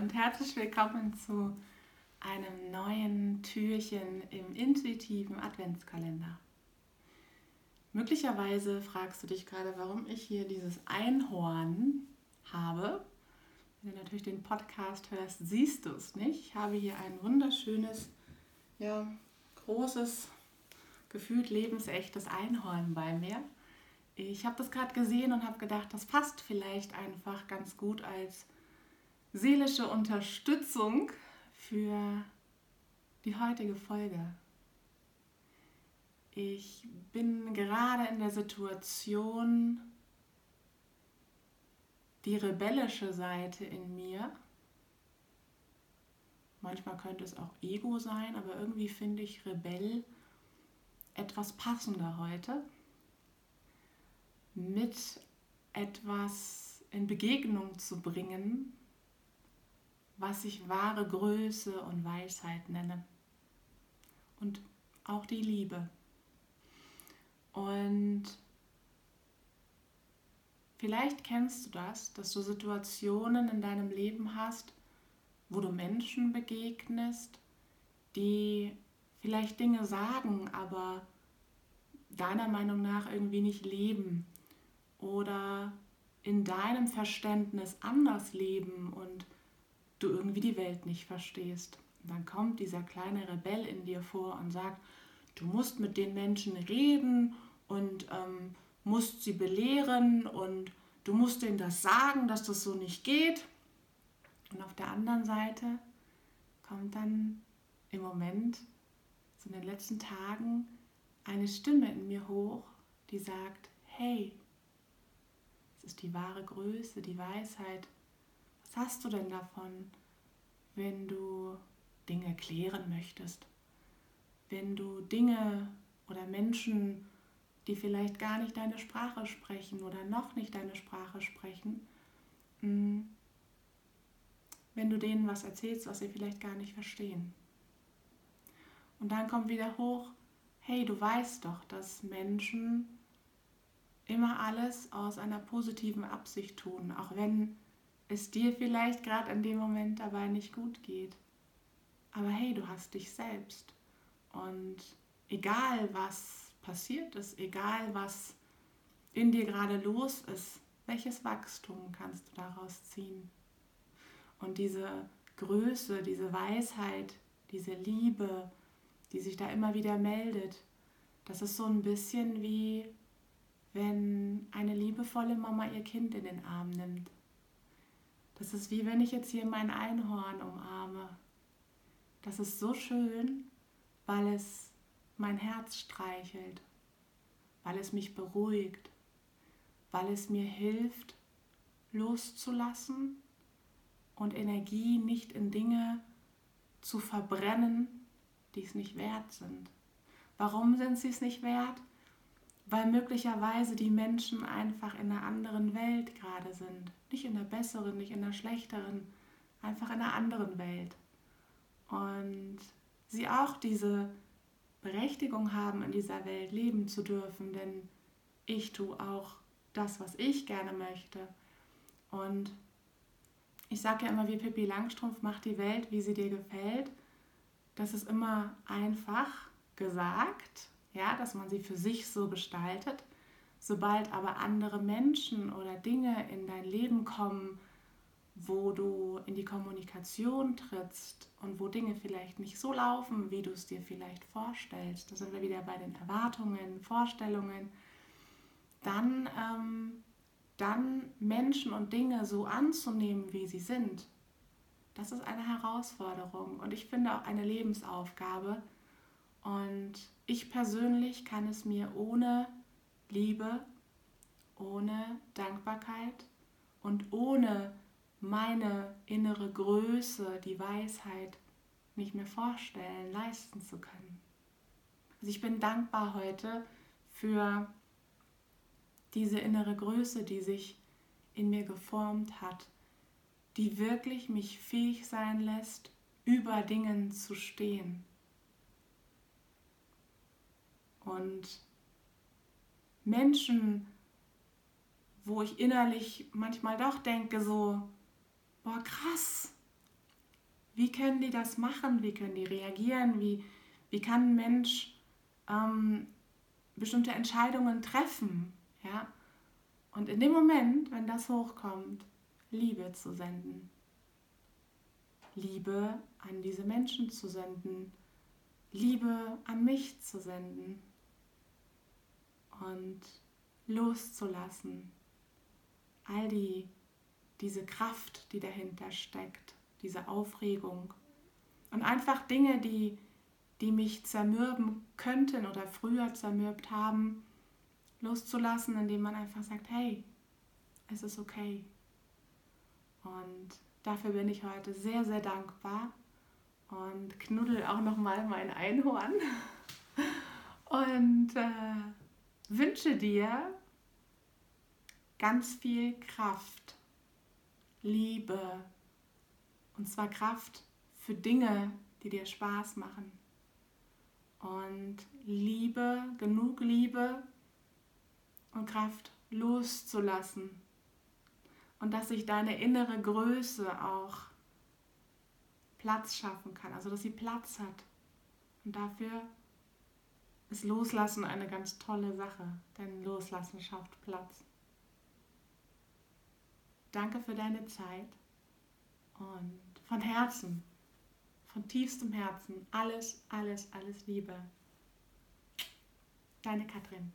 und herzlich willkommen zu einem neuen Türchen im intuitiven Adventskalender. Möglicherweise fragst du dich gerade, warum ich hier dieses Einhorn habe. Wenn du natürlich den Podcast hörst, siehst du es nicht. Ich habe hier ein wunderschönes, ja, großes, gefühlt lebensechtes Einhorn bei mir. Ich habe das gerade gesehen und habe gedacht, das passt vielleicht einfach ganz gut als seelische Unterstützung für die heutige Folge. Ich bin gerade in der Situation, die rebellische Seite in mir, manchmal könnte es auch Ego sein, aber irgendwie finde ich Rebell etwas passender heute, mit etwas in Begegnung zu bringen, was ich wahre Größe und Weisheit nenne. Und auch die Liebe. Und vielleicht kennst du das, dass du Situationen in deinem Leben hast, wo du Menschen begegnest, die vielleicht Dinge sagen, aber deiner Meinung nach irgendwie nicht leben oder in deinem Verständnis anders leben und du irgendwie die Welt nicht verstehst. Und dann kommt dieser kleine Rebell in dir vor und sagt, du musst mit den Menschen reden und ähm, musst sie belehren und du musst ihnen das sagen, dass das so nicht geht. Und auf der anderen Seite kommt dann im Moment, so in den letzten Tagen, eine Stimme in mir hoch, die sagt, hey, es ist die wahre Größe, die Weisheit, hast du denn davon, wenn du Dinge klären möchtest? Wenn du Dinge oder Menschen, die vielleicht gar nicht deine Sprache sprechen oder noch nicht deine Sprache sprechen, mm, wenn du denen was erzählst, was sie vielleicht gar nicht verstehen. Und dann kommt wieder hoch, hey, du weißt doch, dass Menschen immer alles aus einer positiven Absicht tun, auch wenn es dir vielleicht gerade in dem Moment dabei nicht gut geht. Aber hey, du hast dich selbst. Und egal was passiert ist, egal was in dir gerade los ist, welches Wachstum kannst du daraus ziehen? Und diese Größe, diese Weisheit, diese Liebe, die sich da immer wieder meldet, das ist so ein bisschen wie wenn eine liebevolle Mama ihr Kind in den Arm nimmt das ist wie wenn ich jetzt hier mein Einhorn umarme. Das ist so schön, weil es mein Herz streichelt, weil es mich beruhigt, weil es mir hilft, loszulassen und Energie nicht in Dinge zu verbrennen, die es nicht wert sind. Warum sind sie es nicht wert? Weil möglicherweise die Menschen einfach in einer anderen Welt gerade sind. Nicht in der besseren, nicht in der schlechteren, einfach in einer anderen Welt. Und sie auch diese Berechtigung haben, in dieser Welt leben zu dürfen, denn ich tue auch das, was ich gerne möchte. Und ich sage ja immer, wie Pippi Langstrumpf macht die Welt, wie sie dir gefällt. Das ist immer einfach gesagt, ja, dass man sie für sich so gestaltet. Sobald aber andere Menschen oder Dinge in dein Leben kommen, wo du in die Kommunikation trittst und wo Dinge vielleicht nicht so laufen, wie du es dir vielleicht vorstellst, da sind wir wieder bei den Erwartungen, Vorstellungen, dann, ähm, dann Menschen und Dinge so anzunehmen, wie sie sind, das ist eine Herausforderung und ich finde auch eine Lebensaufgabe. Und ich persönlich kann es mir ohne Liebe, ohne Dankbarkeit und ohne meine innere Größe, die Weisheit nicht mehr vorstellen, leisten zu können. Also ich bin dankbar heute für diese innere Größe, die sich in mir geformt hat, die wirklich mich fähig sein lässt, über Dingen zu stehen und Menschen, wo ich innerlich manchmal doch denke, so, boah, krass, wie können die das machen? Wie können die reagieren? Wie, wie kann ein Mensch ähm, bestimmte Entscheidungen treffen? Ja? Und in dem Moment, wenn das hochkommt, Liebe zu senden. Liebe an diese Menschen zu senden. Liebe an mich zu senden. Und loszulassen. All die, diese Kraft, die dahinter steckt, diese Aufregung. Und einfach Dinge, die, die mich zermürben könnten oder früher zermürbt haben, loszulassen, indem man einfach sagt, hey, es ist okay. Und dafür bin ich heute sehr, sehr dankbar und knuddel auch nochmal mein Einhorn und äh, wünsche dir ganz viel Kraft, Liebe und zwar Kraft für Dinge, die dir Spaß machen und Liebe, genug Liebe und Kraft loszulassen. Und dass sich deine innere Größe auch Platz schaffen kann, also dass sie Platz hat. Und dafür ist Loslassen eine ganz tolle Sache, denn Loslassen schafft Platz. Danke für deine Zeit und von Herzen, von tiefstem Herzen, alles, alles, alles Liebe. Deine Katrin.